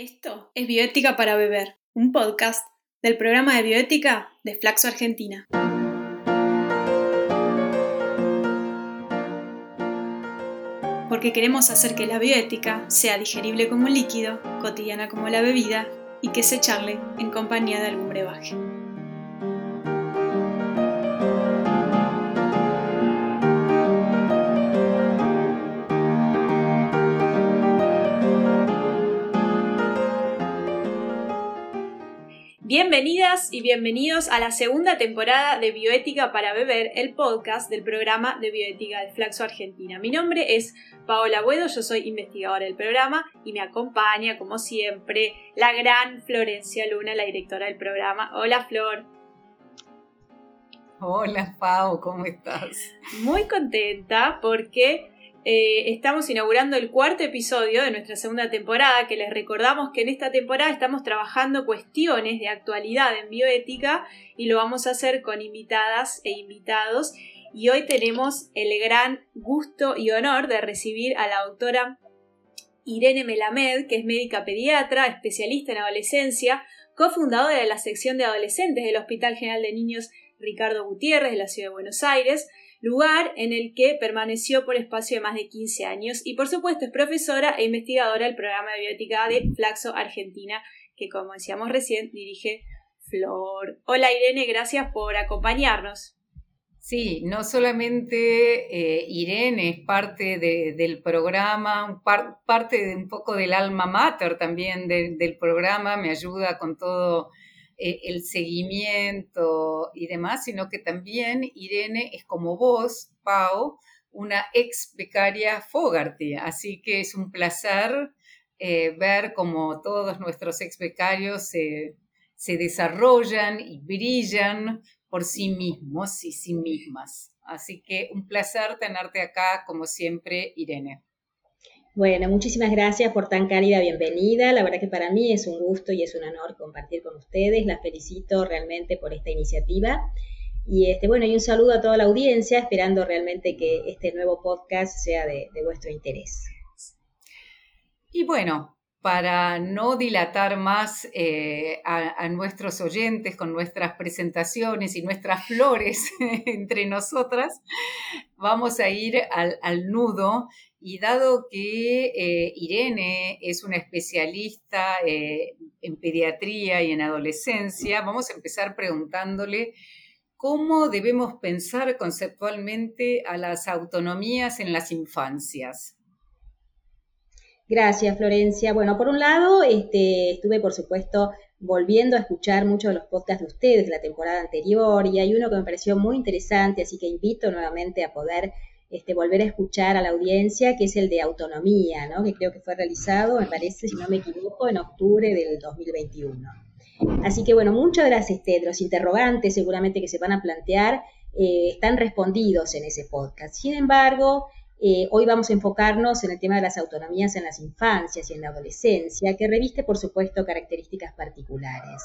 Esto es Bioética para Beber, un podcast del programa de bioética de Flaxo Argentina. Porque queremos hacer que la bioética sea digerible como un líquido, cotidiana como la bebida y que se charle en compañía de algún brebaje. Bienvenidas y bienvenidos a la segunda temporada de Bioética para Beber, el podcast del programa de bioética del Flaxo Argentina. Mi nombre es Paola Buedo, yo soy investigadora del programa y me acompaña, como siempre, la gran Florencia Luna, la directora del programa. Hola, Flor. Hola, Pau, ¿cómo estás? Muy contenta porque eh, estamos inaugurando el cuarto episodio de nuestra segunda temporada, que les recordamos que en esta temporada estamos trabajando cuestiones de actualidad en bioética y lo vamos a hacer con invitadas e invitados. Y hoy tenemos el gran gusto y honor de recibir a la doctora Irene Melamed, que es médica pediatra, especialista en adolescencia, cofundadora de la sección de adolescentes del Hospital General de Niños Ricardo Gutiérrez de la Ciudad de Buenos Aires, lugar en el que permaneció por espacio de más de 15 años y por supuesto es profesora e investigadora del programa de biótica de Flaxo Argentina, que como decíamos recién dirige Flor. Hola Irene, gracias por acompañarnos. Sí, no solamente eh, Irene es parte del programa, parte de un poco del alma mater también del programa, me ayuda con todo eh, el seguimiento y demás, sino que también Irene es como vos, Pau, una ex becaria Fogarty. Así que es un placer eh, ver cómo todos nuestros ex becarios se desarrollan y brillan por sí mismos y sí mismas. Así que un placer tenerte acá, como siempre, Irene. Bueno, muchísimas gracias por tan cálida bienvenida. La verdad que para mí es un gusto y es un honor compartir con ustedes. La felicito realmente por esta iniciativa. Y este, bueno, y un saludo a toda la audiencia, esperando realmente que este nuevo podcast sea de, vuestro interés. Y bueno, para no dilatar más eh, a, nuestros oyentes con nuestras presentaciones y nuestras flores entre nosotras, vamos a ir al nudo y dado que eh, Irene es una especialista eh, en pediatría y en adolescencia, vamos a empezar preguntándole cómo debemos pensar conceptualmente a las autonomías en las infancias. Gracias, Florencia. Bueno, por un lado, este, estuve, por supuesto, volviendo a escuchar muchos de los podcasts de ustedes de la temporada anterior y hay uno que me pareció muy interesante, así que invito nuevamente a poder este, volver a escuchar a la audiencia, que es el de autonomía, ¿no? que creo que fue realizado, me parece, si no me equivoco, en octubre del 2021. Así que bueno, muchos de, las, este, los interrogantes seguramente que se van a plantear eh, están respondidos en ese podcast. Sin embargo, eh, hoy vamos a enfocarnos en el tema de las autonomías en las infancias y en la adolescencia, que reviste, por supuesto, características particulares.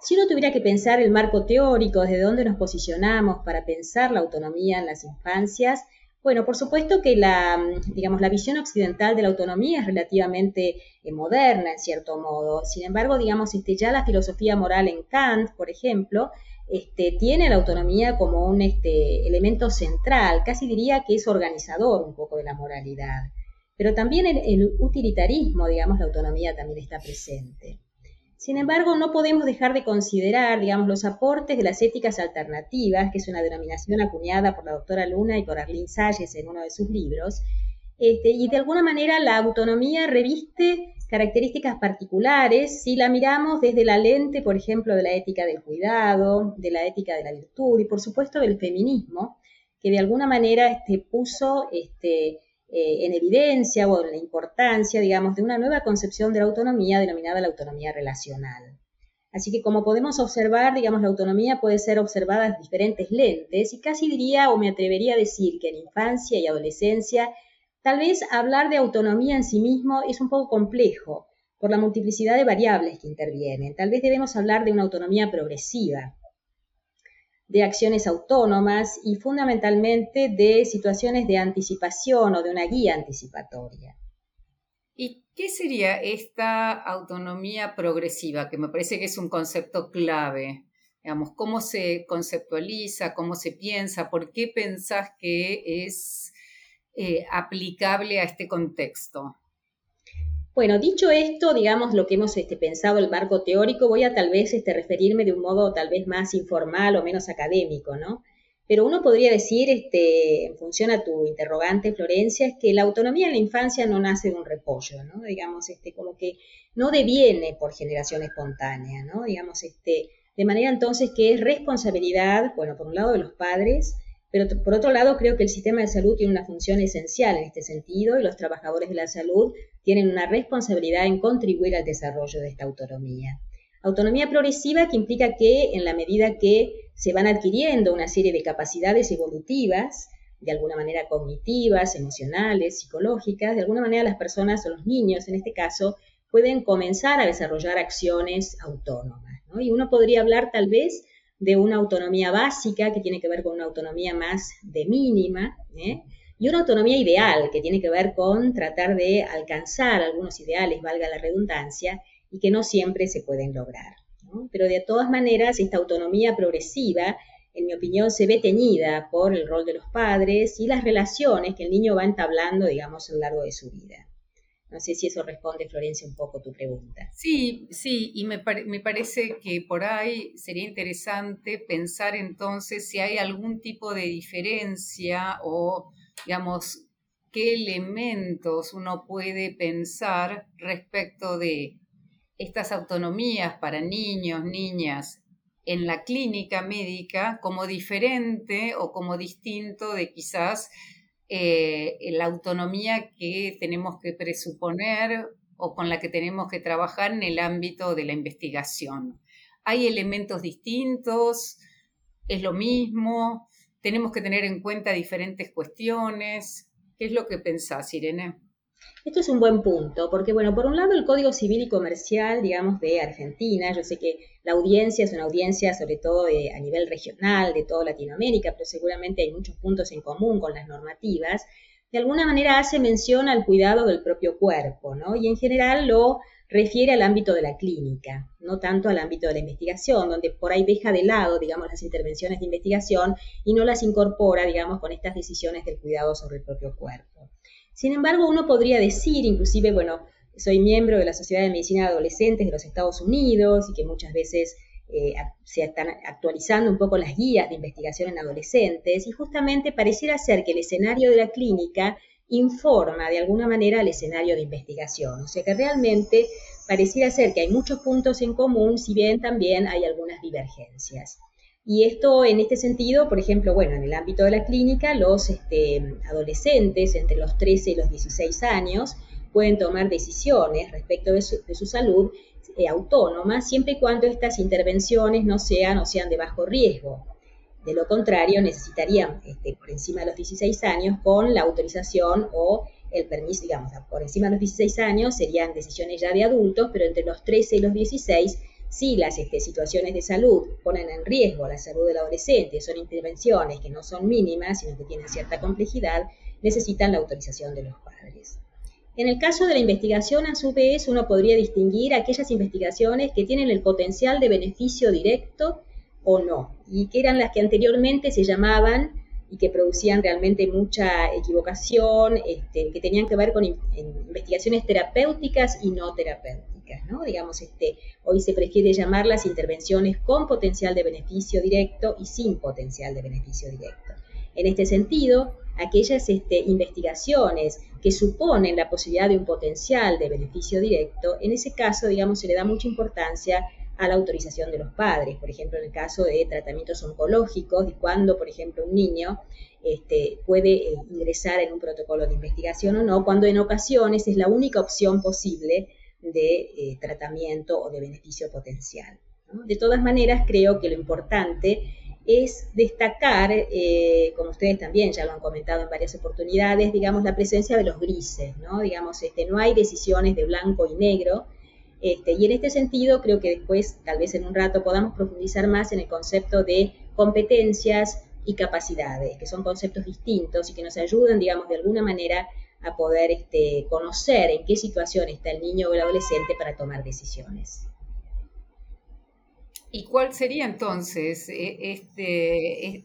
Si uno tuviera que pensar el marco teórico, desde dónde nos posicionamos para pensar la autonomía en las infancias, bueno, por supuesto que la, mm, digamos, la visión occidental de la autonomía es relativamente eh, moderna, en cierto modo. Sin embargo, digamos, este, ya la filosofía moral en Kant, por ejemplo, este, tiene la autonomía como un este, elemento central, casi diría que es organizador un poco de la moralidad. Pero también el utilitarismo, digamos, la autonomía también está presente. Sin embargo, no podemos dejar de considerar, digamos, los aportes de las éticas alternativas, que es una denominación acuñada por la doctora Luna y por Arlene Salles en uno de sus libros, este, y de alguna manera la autonomía reviste características particulares si la miramos desde la lente, por ejemplo, de la ética del cuidado, de la ética de la virtud y, por supuesto, del feminismo, que de alguna manera este, puso este, eh, en evidencia o en la importancia, digamos, de una nueva concepción de la autonomía denominada la autonomía relacional. Así que como podemos observar, digamos, la autonomía puede ser observada en diferentes lentes y casi diría o me atrevería a decir que en infancia y adolescencia tal vez hablar de autonomía en sí mismo es un poco complejo por la multiplicidad de variables que intervienen. Tal vez debemos hablar de una autonomía progresiva, de acciones autónomas y fundamentalmente de situaciones de anticipación o de una guía anticipatoria. ¿Y ¿Qué sería esta autonomía progresiva? Que me parece que es un concepto clave. Digamos, ¿cómo se conceptualiza? ¿Cómo se piensa? ¿Por qué pensás que es eh, aplicable a este contexto? Bueno, dicho esto, digamos lo que hemos este, pensado el marco teórico, voy a tal vez este, referirme de un modo tal vez más informal o menos académico, ¿no? Pero uno podría decir, este, en función a tu interrogante, Florencia, es que la autonomía en la infancia no nace de un repollo, ¿no? Digamos, este, como que no deviene por generación espontánea, ¿no? Digamos, este, de manera entonces que es responsabilidad, bueno, por un lado de los padres, pero por otro lado, creo que el sistema de salud tiene una función esencial en este sentido y los trabajadores de la salud tienen una responsabilidad en contribuir al desarrollo de esta autonomía. Autonomía progresiva que implica que en la medida que se van adquiriendo una serie de capacidades evolutivas, de alguna manera cognitivas, emocionales, psicológicas, de alguna manera las personas o los niños en este caso pueden comenzar a desarrollar acciones autónomas. Y uno podría hablar tal vez de una autonomía básica que tiene que ver con una autonomía más de mínima, ¿eh? Y una autonomía ideal que tiene que ver con tratar de alcanzar algunos ideales, valga la redundancia, y que no siempre se pueden lograr. Pero de todas maneras, esta autonomía progresiva, en mi opinión, se ve teñida por el rol de los padres y las relaciones que el niño va entablando, digamos, a lo largo de su vida. No sé si eso responde, Florencia, un poco tu pregunta. Sí, sí, y me, me, parece que por ahí sería interesante pensar entonces si hay algún tipo de diferencia o, digamos, qué elementos uno puede pensar respecto de estas autonomías para niños, niñas en la clínica médica como diferente o como distinto de quizás eh, la autonomía que tenemos que presuponer o con la que tenemos que trabajar en el ámbito de la investigación. Hay elementos distintos, es lo mismo, tenemos que tener en cuenta diferentes cuestiones. ¿Qué es lo que pensás, Irene? Esto es un buen punto, porque bueno, por un lado el Código Civil y Comercial, digamos, de Argentina, yo sé que la audiencia es una audiencia sobre todo a nivel regional, de toda Latinoamérica, pero seguramente hay muchos puntos en común con las normativas, de alguna manera hace mención al cuidado del propio cuerpo, ¿no? Y en general lo refiere al ámbito de la clínica, no tanto al ámbito de la investigación, donde por ahí deja de lado, digamos, las intervenciones de investigación y no las incorpora, digamos, con estas decisiones del cuidado sobre el propio cuerpo. Sin embargo, uno podría decir, inclusive, bueno, soy miembro de la Sociedad de Medicina de Adolescentes de los Estados Unidos y que muchas veces eh, se están actualizando un poco las guías de investigación en adolescentes y justamente pareciera ser que el escenario de la clínica informa de alguna manera al escenario de investigación. O sea que realmente pareciera ser que hay muchos puntos en común, si bien también hay algunas divergencias. Y esto en este sentido, por ejemplo, bueno, en el ámbito de la clínica, los este, adolescentes entre los 13 y los 16 años pueden tomar decisiones respecto de su, salud eh, autónoma, siempre y cuando estas intervenciones no sean o sean de bajo riesgo. De lo contrario, necesitarían, este, por encima de los 16 años, con la autorización o el permiso, digamos, por encima de los 16 años serían decisiones ya de adultos, pero entre los 13 y los 16 si las este, situaciones de salud ponen en riesgo la salud del adolescente, son intervenciones que no son mínimas, sino que tienen cierta complejidad, necesitan la autorización de los padres. En el caso de la investigación, a su vez, uno podría distinguir aquellas investigaciones que tienen el potencial de beneficio directo o no, y que eran las que anteriormente se llamaban y que producían realmente mucha equivocación, este, que tenían que ver con investigaciones terapéuticas y no terapéuticas, ¿no? Digamos, este, hoy se prefiere llamarlas intervenciones con potencial de beneficio directo y sin potencial de beneficio directo. En este sentido, aquellas este, investigaciones que suponen la posibilidad de un potencial de beneficio directo, en ese caso, digamos, se le da mucha importancia a la autorización de los padres. Por ejemplo, en el caso de tratamientos oncológicos, y cuando, por ejemplo, un niño este, puede eh, ingresar en un protocolo de investigación o no, cuando en ocasiones es la única opción posible de eh, tratamiento o de beneficio potencial. De todas maneras, creo que lo importante es destacar, eh, como ustedes también ya lo han comentado en varias oportunidades, digamos, la presencia de los grises, ¿no? Digamos, este, no hay decisiones de blanco y negro, este, y en este sentido, creo que después, tal vez en un rato, podamos profundizar más en el concepto de competencias y capacidades, que son conceptos distintos y que nos ayudan, digamos, de alguna manera a poder este, conocer en qué situación está el niño o el adolescente para tomar decisiones. ¿Y cuál sería entonces e, este,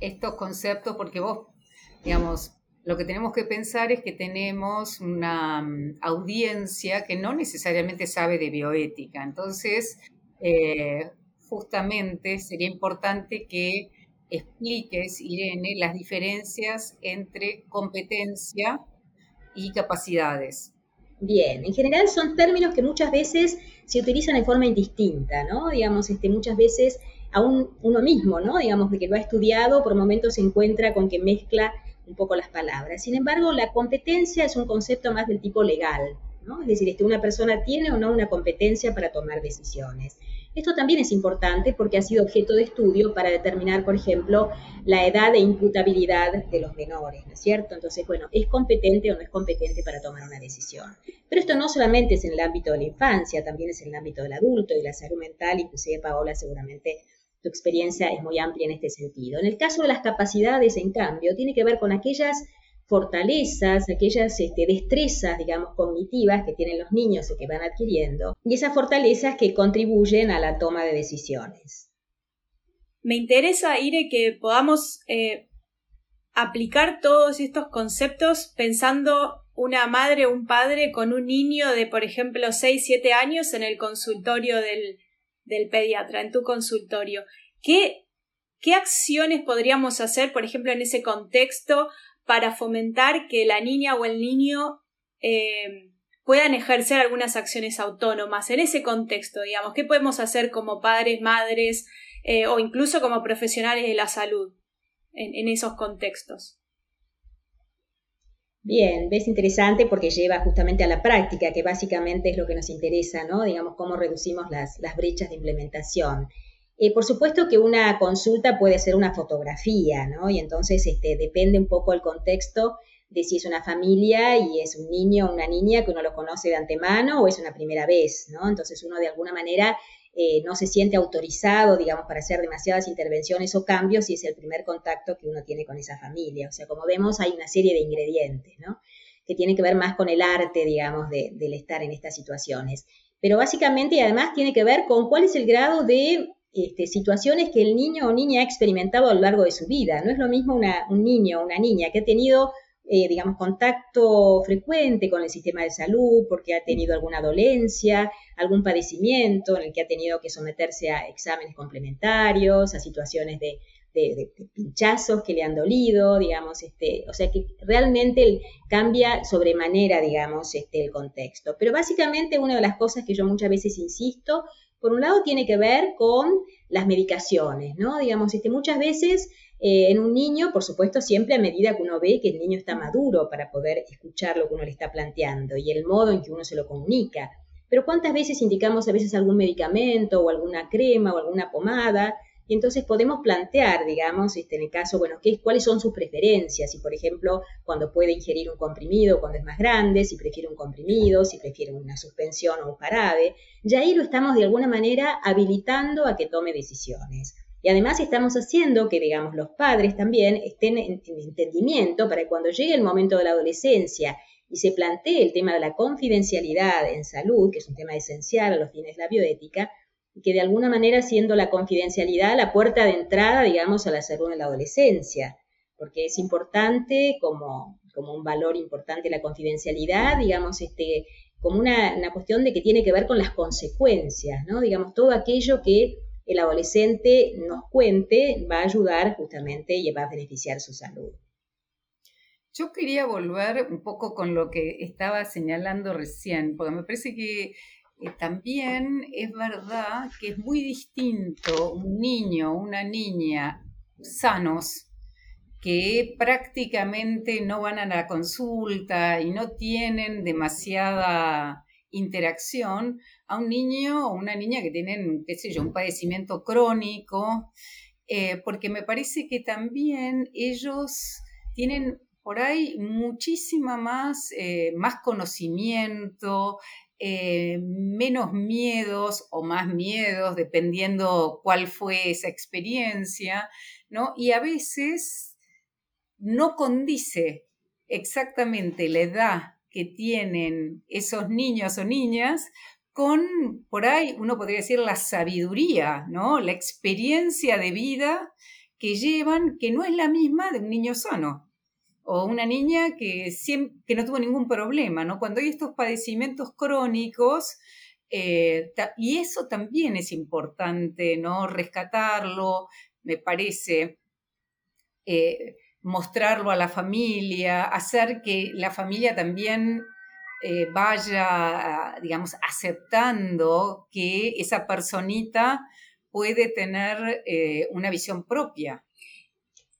estos conceptos? Porque vos, digamos, lo que tenemos que pensar es que tenemos una mm, audiencia que no necesariamente sabe de bioética. Entonces, eh, justamente sería importante que expliques, Irene, las diferencias entre competencia y capacidades. Bien, en general son términos que muchas veces se utilizan de forma indistinta, ¿no? Digamos, este, muchas veces aún uno mismo, ¿no? Digamos, de que lo ha estudiado, por momentos se encuentra con que mezcla un poco las palabras. Sin embargo, la competencia es un concepto más del tipo legal, ¿no? Es decir, este, una persona tiene o no una competencia para tomar decisiones. Esto también es importante porque ha sido objeto de estudio para determinar, por ejemplo, la edad de imputabilidad de los menores, ¿no es cierto? Entonces, bueno, ¿es competente o no es competente para tomar una decisión? Pero esto no solamente es en el ámbito de la infancia, también es en el ámbito del adulto y la salud mental, inclusive Paola seguramente tu experiencia es muy amplia en este sentido. En el caso de las capacidades, en cambio, tiene que ver con aquellas fortalezas, aquellas este, destrezas, digamos, cognitivas que tienen los niños y que van adquiriendo, y esas fortalezas que contribuyen a la toma de decisiones. Me interesa, Ire, que podamos eh, aplicar todos estos conceptos pensando una madre o un padre con un niño de, por ejemplo, 6, 7 años en el consultorio del, del pediatra, en tu consultorio. ¿Qué, ¿Qué acciones podríamos hacer, por ejemplo, en ese contexto para fomentar que la niña o el niño eh, puedan ejercer algunas acciones autónomas en ese contexto, digamos, qué podemos hacer como padres, madres eh, o incluso como profesionales de la salud en, esos contextos. Bien, ves interesante porque lleva justamente a la práctica, que básicamente es lo que nos interesa, ¿no? Digamos, cómo reducimos las, las brechas de implementación. Eh, por supuesto que una consulta puede ser una fotografía, ¿no? Y entonces este, depende un poco el contexto de si es una familia y es un niño o una niña que uno lo conoce de antemano o es una primera vez, ¿no? Entonces uno de alguna manera eh, no se siente autorizado, digamos, para hacer demasiadas intervenciones o cambios si es el primer contacto que uno tiene con esa familia. O sea, como vemos, hay una serie de ingredientes, ¿no? Que tiene que ver más con el arte, digamos, del estar en estas situaciones. Pero básicamente, y además, tiene que ver con cuál es el grado de este, situaciones que el niño o niña ha experimentado a lo largo de su vida. No es lo mismo un niño o una niña que ha tenido, eh, digamos, contacto frecuente con el sistema de salud porque ha tenido alguna dolencia, algún padecimiento en el que ha tenido que someterse a exámenes complementarios, a situaciones de, pinchazos que le han dolido, digamos, este, o sea que realmente cambia sobremanera, digamos, este, el contexto. Pero básicamente una de las cosas que yo muchas veces insisto por un lado tiene que ver con las medicaciones, ¿no? Digamos, este, muchas veces eh, en un niño, por supuesto, siempre a medida que uno ve que el niño está maduro para poder escuchar lo que uno le está planteando y el modo en que uno se lo comunica. Pero ¿cuántas veces indicamos a veces algún medicamento o alguna crema o alguna pomada y entonces podemos plantear, digamos, este, en el caso, bueno, qué, cuáles son sus preferencias, si por ejemplo, cuando puede ingerir un comprimido cuando es más grande, si prefiere un comprimido, si prefiere una suspensión o un jarabe, ya ahí lo estamos de alguna manera habilitando a que tome decisiones. Y además estamos haciendo que, digamos, los padres también estén en, en entendimiento para que cuando llegue el momento de la adolescencia y se plantee el tema de la confidencialidad en salud, que es un tema esencial a los fines de la bioética, que de alguna manera siendo la confidencialidad la puerta de entrada, digamos, a la salud en la adolescencia, porque es importante como, como un valor importante la confidencialidad, digamos, este, como una, una, cuestión de que tiene que ver con las consecuencias, ¿no? Digamos, todo aquello que el adolescente nos cuente va a ayudar justamente y va a beneficiar su salud. Yo quería volver un poco con lo que estaba señalando recién, porque me parece que eh, también es verdad que es muy distinto un niño, una niña sanos que prácticamente no van a la consulta y no tienen demasiada interacción a un niño o una niña que tienen, qué sé yo, un padecimiento crónico, eh, porque me parece que también ellos tienen por ahí muchísima más, eh, más conocimiento, eh, menos miedos o más miedos, dependiendo cuál fue esa experiencia, ¿no? Y a veces no condice exactamente la edad que tienen esos niños o niñas con, por ahí, uno podría decir, la sabiduría, ¿no? La experiencia de vida que llevan, que no es la misma de un niño sano o una niña que, que no tuvo ningún problema, ¿no? Cuando hay estos padecimientos crónicos, eh, y eso también es importante, ¿no? Rescatarlo, me parece, eh, mostrarlo a la familia, hacer que la familia también eh, vaya, digamos, aceptando que esa personita puede tener una visión propia.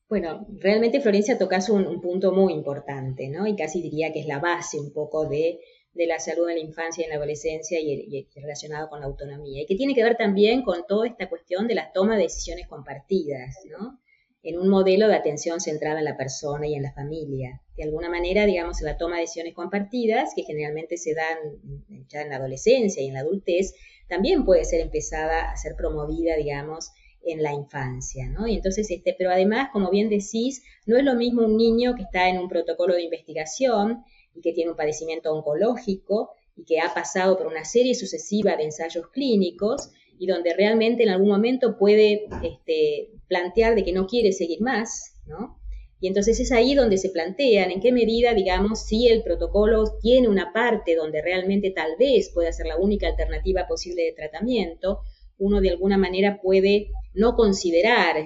Bueno, realmente Florencia tocas un, punto muy importante, ¿no? Y casi diría que es la base un poco de de la salud en la infancia y en la adolescencia y, relacionado con la autonomía, y que tiene que ver también con toda esta cuestión de la toma de decisiones compartidas, ¿no? En un modelo de atención centrada en la persona y en la familia. De alguna manera, digamos, la toma de decisiones compartidas, que generalmente se dan ya en la adolescencia y en la adultez, también puede ser empezada a ser promovida, digamos, en la infancia, ¿no? Y entonces, este, pero además, como bien decís, no es lo mismo un niño que está en un protocolo de investigación y que tiene un padecimiento oncológico y que ha pasado por una serie sucesiva de ensayos clínicos y donde realmente en algún momento puede este, plantear de que no quiere seguir más, ¿no? Y entonces es ahí donde se plantean en qué medida, digamos, si el protocolo tiene una parte donde realmente tal vez pueda ser la única alternativa posible de tratamiento, uno de alguna manera puede no considerar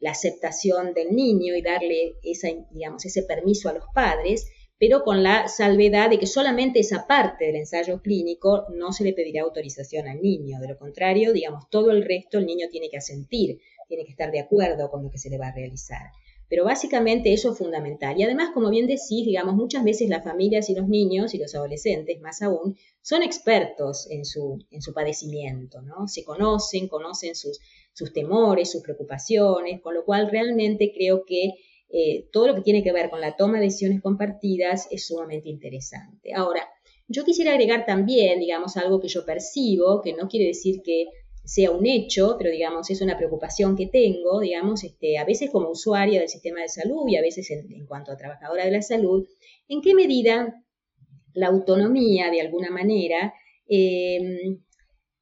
la aceptación del niño y darle esa, digamos, ese permiso a los padres, pero con la salvedad de que solamente esa parte del ensayo clínico no se le pedirá autorización al niño. De lo contrario, digamos, todo el resto el niño tiene que asentir, tiene que estar de acuerdo con lo que se le va a realizar. Pero básicamente eso es fundamental. Y además, como bien decís, digamos, muchas veces las familias y los niños y los adolescentes, más aún, son expertos en su, en su padecimiento, ¿no? Se conocen, conocen sus, sus temores, sus preocupaciones, con lo cual realmente creo que eh, todo lo que tiene que ver con la toma de decisiones compartidas es sumamente interesante. Ahora, yo quisiera agregar también, digamos, algo que yo percibo, que no quiere decir que sea un hecho, pero digamos, es una preocupación que tengo, digamos, este, a veces como usuaria del sistema de salud y a veces en, cuanto a trabajadora de la salud, en qué medida la autonomía, de alguna manera, eh,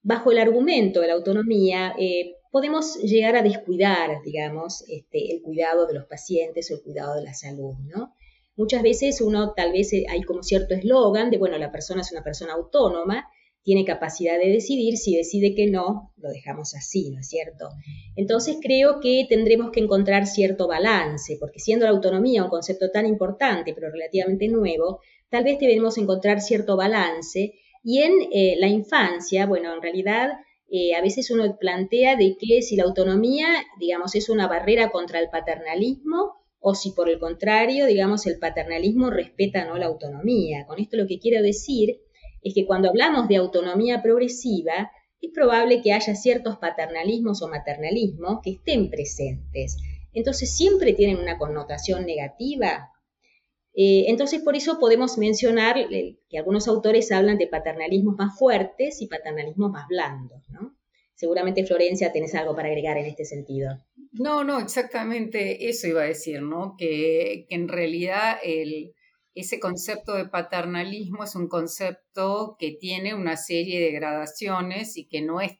bajo el argumento de la autonomía, eh, podemos llegar a descuidar, digamos, este, el cuidado de los pacientes o el cuidado de la salud, ¿no? Muchas veces uno tal vez eh, hay como cierto eslogan de, bueno, la persona es una persona autónoma, tiene capacidad de decidir, si decide que no, lo dejamos así, ¿no es cierto? Entonces creo que tendremos que encontrar cierto balance, porque siendo la autonomía un concepto tan importante, pero relativamente nuevo, tal vez debemos encontrar cierto balance y en eh, la infancia, bueno, en realidad eh, a veces uno plantea de que si la autonomía, digamos, es una barrera contra el paternalismo o si por el contrario, digamos, el paternalismo respeta no la autonomía. Con esto lo que quiero decir es que cuando hablamos de autonomía progresiva, es probable que haya ciertos paternalismos o maternalismos que estén presentes. Entonces, ¿siempre tienen una connotación negativa? Eh, entonces, por eso podemos mencionar que algunos autores hablan de paternalismos más fuertes y paternalismos más blandos, ¿no? Seguramente, Florencia, tenés algo para agregar en este sentido. No, no, exactamente eso iba a decir, ¿no? Que, en realidad ese concepto de paternalismo es un concepto que tiene una serie de gradaciones y que no es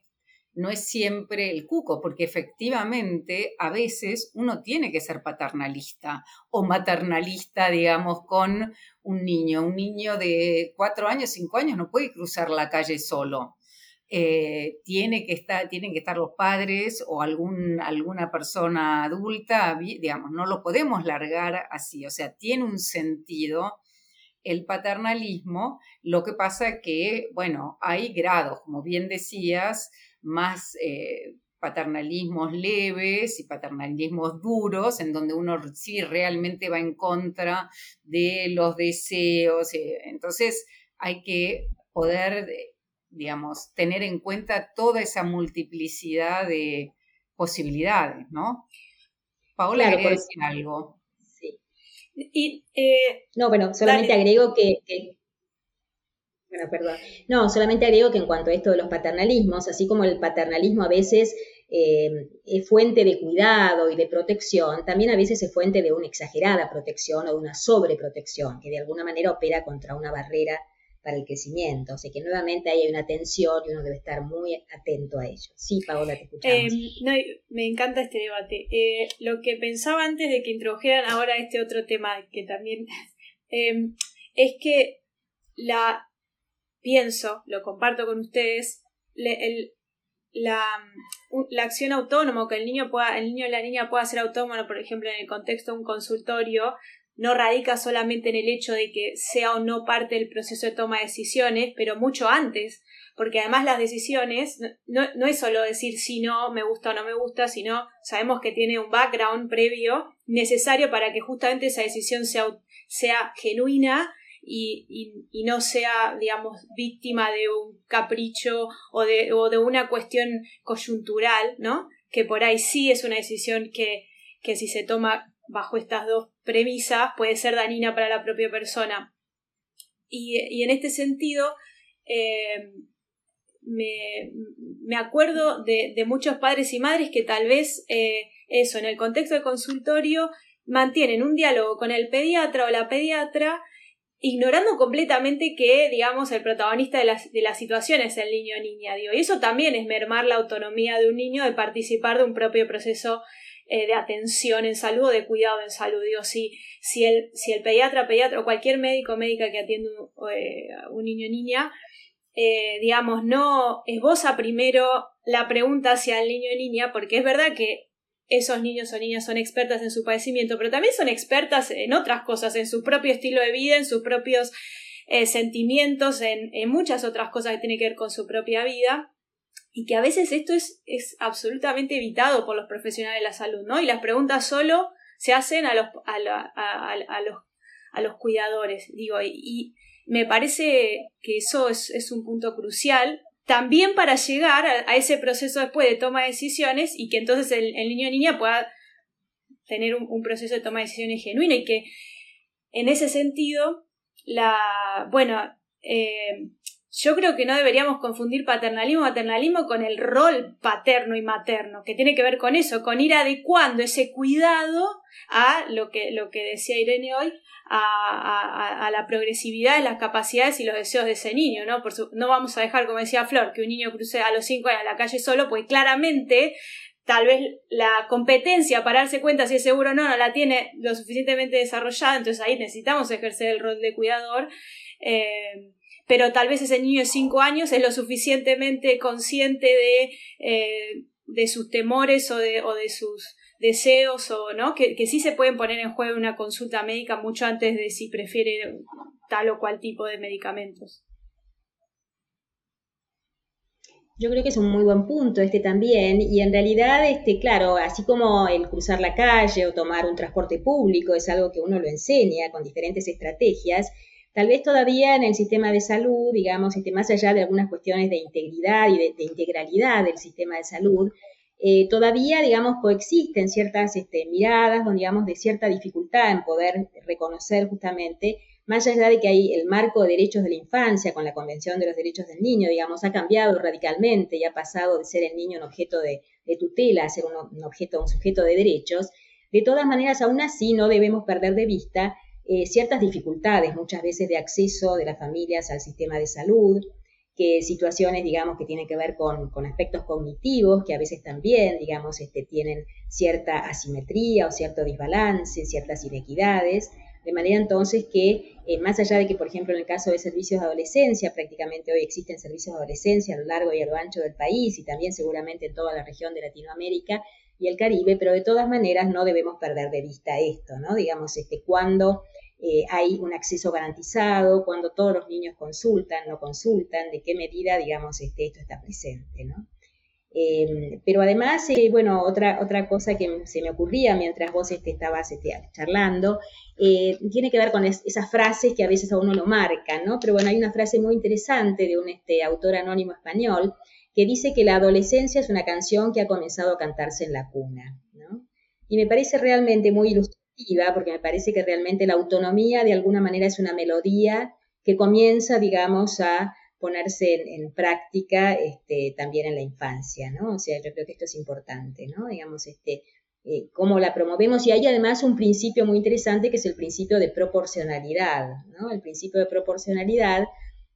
no es siempre el cuco, porque efectivamente a veces uno tiene que ser paternalista o maternalista, digamos, con un niño. Un niño de cuatro años, cinco años no puede cruzar la calle solo. Eh, tiene que estar, tienen que estar los padres o algún, alguna persona adulta, digamos, no lo podemos largar así, o sea, tiene un sentido el paternalismo, lo que pasa que, bueno, hay grados, como bien decías, más eh, paternalismos leves y paternalismos duros, en donde uno sí realmente va en contra de los deseos. Eh, entonces hay que poder, eh, digamos, tener en cuenta toda esa multiplicidad de posibilidades, ¿no? Paola, claro, decir algo? Sí. Y, no, bueno, solamente agrego que bueno, perdón. No, solamente agrego que en cuanto a esto de los paternalismos, así como el paternalismo a veces eh, es fuente de cuidado y de protección, también a veces es fuente de una exagerada protección o de una sobreprotección, que de alguna manera opera contra una barrera para el crecimiento. O sea que nuevamente ahí hay una tensión y uno debe estar muy atento a ello. Sí, Paola, te escuchamos. Em, me encanta este debate. Eh, lo que pensaba antes de que introdujeran ahora este otro tema que también es que la pienso, lo comparto con ustedes, la, la, acción autónoma, que el niño pueda, el niño o la niña pueda ser autónomo, por ejemplo, en el contexto de un consultorio, no radica solamente en el hecho de que sea o no parte del proceso de toma de decisiones, pero mucho antes, porque además las decisiones no, no es solo decir si no, me gusta o no me gusta, sino sabemos que tiene un background previo necesario para que justamente esa decisión sea, sea genuina y, no sea, digamos, víctima de un capricho o de, o de una cuestión coyuntural, ¿no? Que por ahí sí es una decisión que, que si se toma bajo estas dos premisas puede ser dañina para la propia persona. Y, y en este sentido, eh, me, me, acuerdo de, de, muchos padres y madres que tal vez eh, eso, en el contexto del consultorio, mantienen un diálogo con el pediatra o la pediatra ignorando completamente que, digamos, el protagonista de la, de situación es el niño o niña. Digo, y eso también es mermar la autonomía de un niño de participar de un propio proceso eh, de atención en salud o de cuidado en salud. Digo, si, si, el, si el pediatra, pediatra o cualquier médico médica que atiende eh, un niño o niña, eh, digamos, no esboza primero la pregunta hacia el niño o niña, porque es verdad que esos niños o niñas son expertas en su padecimiento, pero también son expertas en otras cosas, en su propio estilo de vida, en sus propios eh, sentimientos, en, muchas otras cosas que tienen que ver con su propia vida, y que a veces esto es, es absolutamente evitado por los profesionales de la salud, ¿no? Y las preguntas solo se hacen a los, a, los, a los cuidadores, digo, y, me parece que eso es, es un punto crucial también para llegar a, ese proceso después de toma de decisiones y que entonces el, niño o niña pueda tener un, proceso de toma de decisiones genuino y que en ese sentido, la, bueno, eh, yo creo que no deberíamos confundir paternalismo maternalismo con el rol paterno y materno, que tiene que ver con eso, con ir adecuando ese cuidado a lo que, lo que decía Irene hoy, a, la progresividad de las capacidades y los deseos de ese niño, ¿no? Por no vamos a dejar, como decía Flor, que un niño cruce a los cinco años a la calle solo, pues claramente tal vez la competencia para darse cuenta si es seguro o no no la tiene lo suficientemente desarrollada, entonces ahí necesitamos ejercer el rol de cuidador. Eh, pero tal vez ese niño de cinco años es lo suficientemente consciente de, eh, de sus temores o de, o de sus deseos o no, que, que sí se pueden poner en juego una consulta médica mucho antes de si prefiere tal o cual tipo de medicamentos. Yo creo que es un muy buen punto este también, y en realidad, este, claro, así como el cruzar la calle o tomar un transporte público es algo que uno lo enseña con diferentes estrategias, tal vez todavía en el sistema de salud, digamos, más allá de algunas cuestiones de integridad y de integralidad del sistema de salud, eh, todavía, digamos, coexisten ciertas este, miradas, donde, digamos, de cierta dificultad en poder reconocer justamente, más allá de que hay el marco de derechos de la infancia con la Convención de los Derechos del Niño, digamos, ha cambiado radicalmente y ha pasado de ser el niño un objeto de, tutela a ser un, objeto, un sujeto de derechos. De todas maneras, aún así, no debemos perder de vista eh, ciertas dificultades, muchas veces de acceso de las familias al sistema de salud, que situaciones, digamos, que tienen que ver con, aspectos cognitivos, que a veces también, digamos, este, tienen cierta asimetría o cierto desbalance, ciertas inequidades, de manera entonces que, eh, más allá de que, por ejemplo, en el caso de servicios de adolescencia, prácticamente hoy existen servicios de adolescencia a lo largo y a lo ancho del país y también seguramente en toda la región de Latinoamérica y el Caribe, pero de todas maneras no debemos perder de vista esto, ¿no? Digamos, este, cuando eh, hay un acceso garantizado, cuando todos los niños consultan, no consultan, de qué medida, digamos, este, esto está presente, ¿no? Em, pero además, eh, bueno, otra, otra cosa que se me ocurría mientras vos este, estabas este, charlando, eh, tiene que ver con esas frases que a veces a uno lo marcan, ¿no? Pero bueno, hay una frase muy interesante de un este, autor anónimo español que dice que la adolescencia es una canción que ha comenzado a cantarse en la cuna, ¿no? Y me parece realmente muy ilustrativo porque me parece que realmente la autonomía de alguna manera es una melodía que comienza, digamos, a ponerse en, práctica este, también en la infancia, ¿no? O sea, yo creo que esto es importante, ¿no? Digamos, este, eh, cómo la promovemos y hay además un principio muy interesante que es el principio de proporcionalidad, ¿no? El principio de proporcionalidad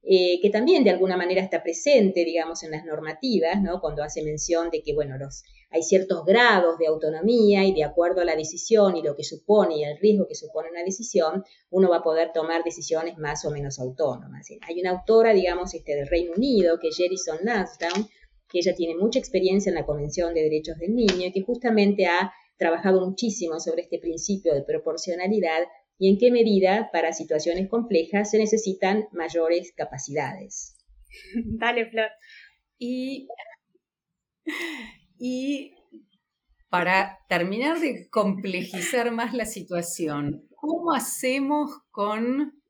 eh, que también de alguna manera está presente, digamos, en las normativas, ¿no? Cuando hace mención de que, bueno, los, hay ciertos grados de autonomía y de acuerdo a la decisión y lo que supone y el riesgo que supone una decisión, uno va a poder tomar decisiones más o menos autónomas. Hay una autora, digamos, este, del Reino Unido, que es Jerison Lansdowne, que ella tiene mucha experiencia en la Convención de Derechos del Niño y que justamente ha trabajado muchísimo sobre este principio de proporcionalidad y en qué medida para situaciones complejas se necesitan mayores capacidades. Dale, Flor. Y, para terminar de complejizar más la situación, ¿cómo hacemos con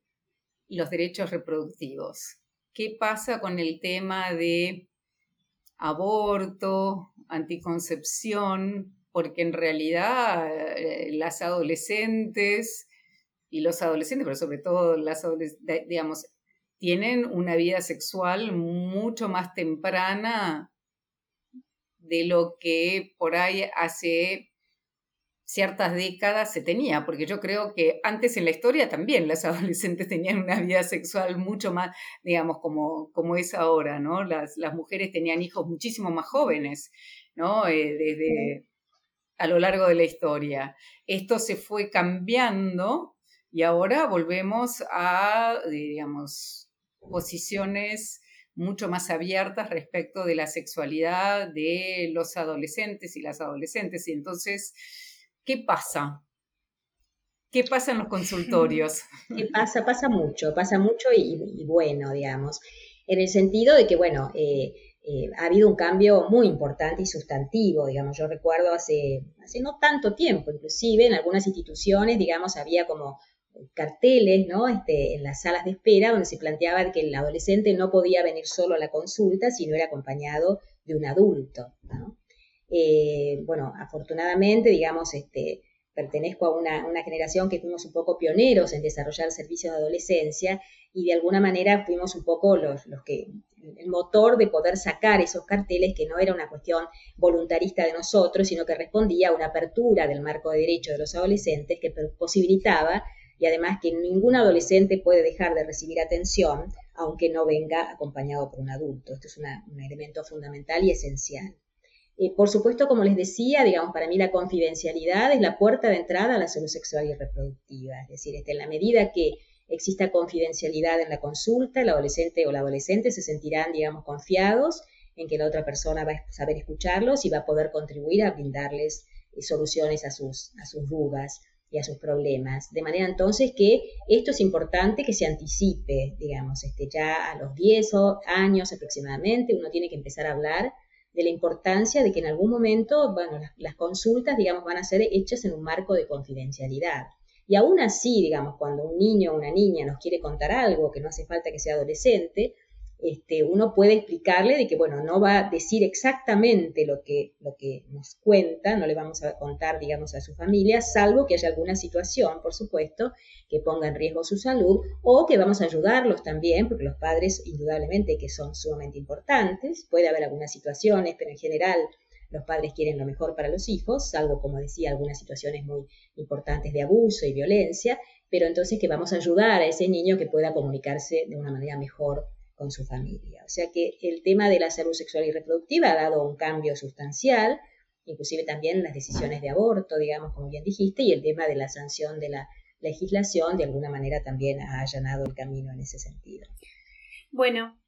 los derechos reproductivos? ¿Qué pasa con el tema de aborto, anticoncepción? Porque en realidad eh, las adolescentes y los adolescentes, pero sobre todo las adolescentes, digamos, tienen una vida sexual mucho más temprana de lo que por ahí hace ciertas décadas se tenía, porque yo creo que antes en la historia también las adolescentes tenían una vida sexual mucho más, digamos, como, como es ahora, ¿no? Las, las mujeres tenían hijos muchísimo más jóvenes, ¿no? Eh, desde a lo largo de la historia. Esto se fue cambiando y ahora volvemos a, digamos, posiciones mucho más abiertas respecto de la sexualidad de los adolescentes y las adolescentes. Y entonces, ¿qué pasa? ¿Qué pasa en los consultorios? ¿Qué pasa? Pasa mucho, pasa mucho y, bueno, digamos, en el sentido de que, bueno, eh, eh, ha habido un cambio muy importante y sustantivo, digamos, yo recuerdo hace, hace no tanto tiempo, inclusive en algunas instituciones, digamos, había como carteles ¿no? este, en las salas de espera donde se planteaba que el adolescente no podía venir solo a la consulta, sino era acompañado de un adulto. Eh, bueno, afortunadamente, digamos, este, pertenezco a una, una, generación que fuimos un poco pioneros en desarrollar servicios de adolescencia y de alguna manera fuimos un poco los, los que, el motor de poder sacar esos carteles que no era una cuestión voluntarista de nosotros, sino que respondía a una apertura del marco de derechos de los adolescentes que posibilitaba y además que ningún adolescente puede dejar de recibir atención aunque no venga acompañado por un adulto. Esto es un elemento fundamental y esencial. Eh, por supuesto, como les decía, digamos, para mí la confidencialidad es la puerta de entrada a la salud sexual y reproductiva. Es decir, este, en la medida que exista confidencialidad en la consulta, el adolescente o la adolescente se sentirán, digamos, confiados en que la otra persona va a saber escucharlos y va a poder contribuir a brindarles eh, soluciones a sus, a sus dudas y a sus problemas. De manera entonces que esto es importante que se anticipe, digamos, este, ya a los 10 años aproximadamente uno tiene que empezar a hablar de la importancia de que en algún momento, bueno, las, consultas, digamos, van a ser hechas en un marco de confidencialidad. Y aún así, digamos, cuando un niño o una niña nos quiere contar algo, que no hace falta que sea adolescente, este, uno puede explicarle de que, bueno, no va a decir exactamente lo que, lo que nos cuenta, no le vamos a contar, digamos, a su familia, salvo que haya alguna situación, por supuesto, que ponga en riesgo su salud o que vamos a ayudarlos también, porque los padres, indudablemente, que son sumamente importantes, puede haber algunas situaciones, pero en general los padres quieren lo mejor para los hijos, salvo, como decía, algunas situaciones muy importantes de abuso y violencia, pero entonces que vamos a ayudar a ese niño que pueda comunicarse de una manera mejor con su familia. O sea que el tema de la salud sexual y reproductiva ha dado un cambio sustancial, inclusive también las decisiones de aborto, digamos, como bien dijiste, y el tema de la sanción de la legislación de alguna manera también ha allanado el camino en ese sentido. Bueno,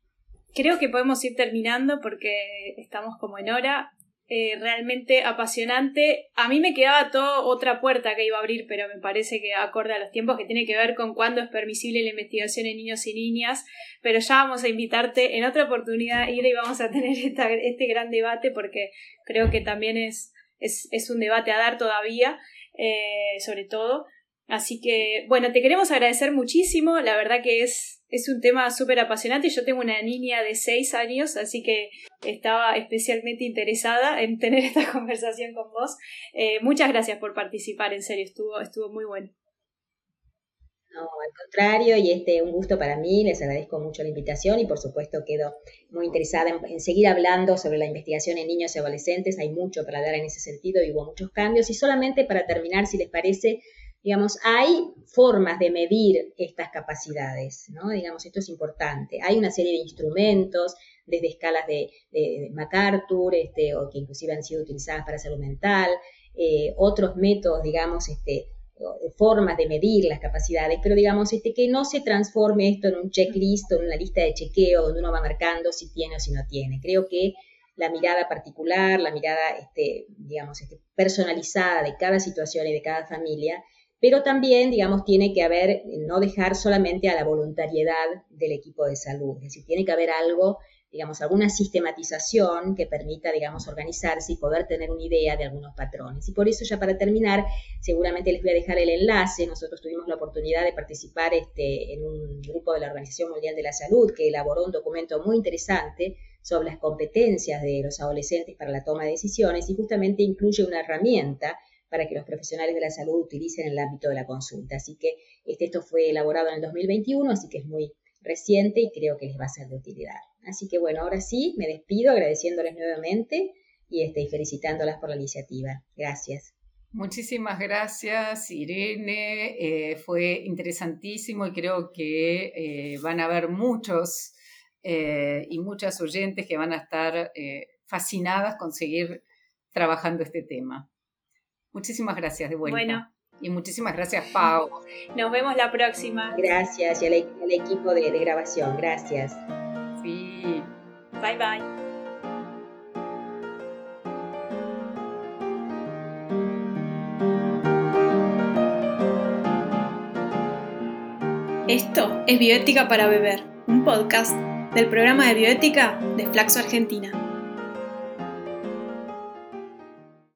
creo que podemos ir terminando porque estamos como en hora. Eh, realmente apasionante. A mí me quedaba toda otra puerta que iba a abrir, pero me parece que acorde a los tiempos que tiene que ver con cuándo es permisible la investigación en niños y niñas, pero ya vamos a invitarte en otra oportunidad, Ira, y vamos a tener este gran debate porque creo que también es, es, un debate a dar todavía, eh, sobre todo. Así que, bueno, te queremos agradecer muchísimo, la verdad que es es un tema súper apasionante. Yo tengo una niña de 6 años, así que estaba especialmente interesada en tener esta conversación con vos. Eh, muchas gracias por participar, en serio, estuvo, estuvo muy bueno. No, al contrario, y este un gusto para mí, les agradezco mucho la invitación y por supuesto quedo muy interesada en, seguir hablando sobre la investigación en niños y adolescentes. Hay mucho para dar en ese sentido y hubo muchos cambios. Y solamente para terminar, si les parece, digamos, hay formas de medir estas capacidades, ¿no? Digamos, esto es importante. Hay una serie de instrumentos, desde escalas de, MacArthur, este, o que inclusive han sido utilizadas para salud mental, eh, otros métodos, digamos, este, formas de medir las capacidades, pero digamos este, que no se transforme esto en un checklist o en una lista de chequeo donde uno va marcando si tiene o si no tiene. Creo que la mirada particular, la mirada, este, digamos, este, personalizada de cada situación y de cada familia, pero también, digamos, tiene que haber, no dejar solamente a la voluntariedad del equipo de salud, es decir, tiene que haber algo digamos, alguna sistematización que permita, digamos, organizarse y poder tener una idea de algunos patrones. Y por eso, ya para terminar, seguramente les voy a dejar el enlace. Nosotros tuvimos la oportunidad de participar este, en un grupo de la Organización Mundial de la Salud que elaboró un documento muy interesante sobre las competencias de los adolescentes para la toma de decisiones y justamente incluye una herramienta para que los profesionales de la salud utilicen en el ámbito de la consulta. Así que este, esto fue elaborado en el 2021, así que es muy reciente y creo que les va a ser de utilidad. Así que bueno, ahora sí, me despido agradeciéndoles nuevamente y este, felicitándolas por la iniciativa. Gracias. Muchísimas gracias, Irene. Eh, fue interesantísimo y creo que eh, van a haber muchos eh, y muchas oyentes que van a estar fascinadas con seguir trabajando este tema. Muchísimas gracias de vuelta. Bueno. Y muchísimas gracias, Pau. Nos vemos la próxima. Gracias y al, equipo de grabación. Gracias. Bye bye. Esto es Bioética para Beber, un podcast del programa de bioética de Flaxo Argentina.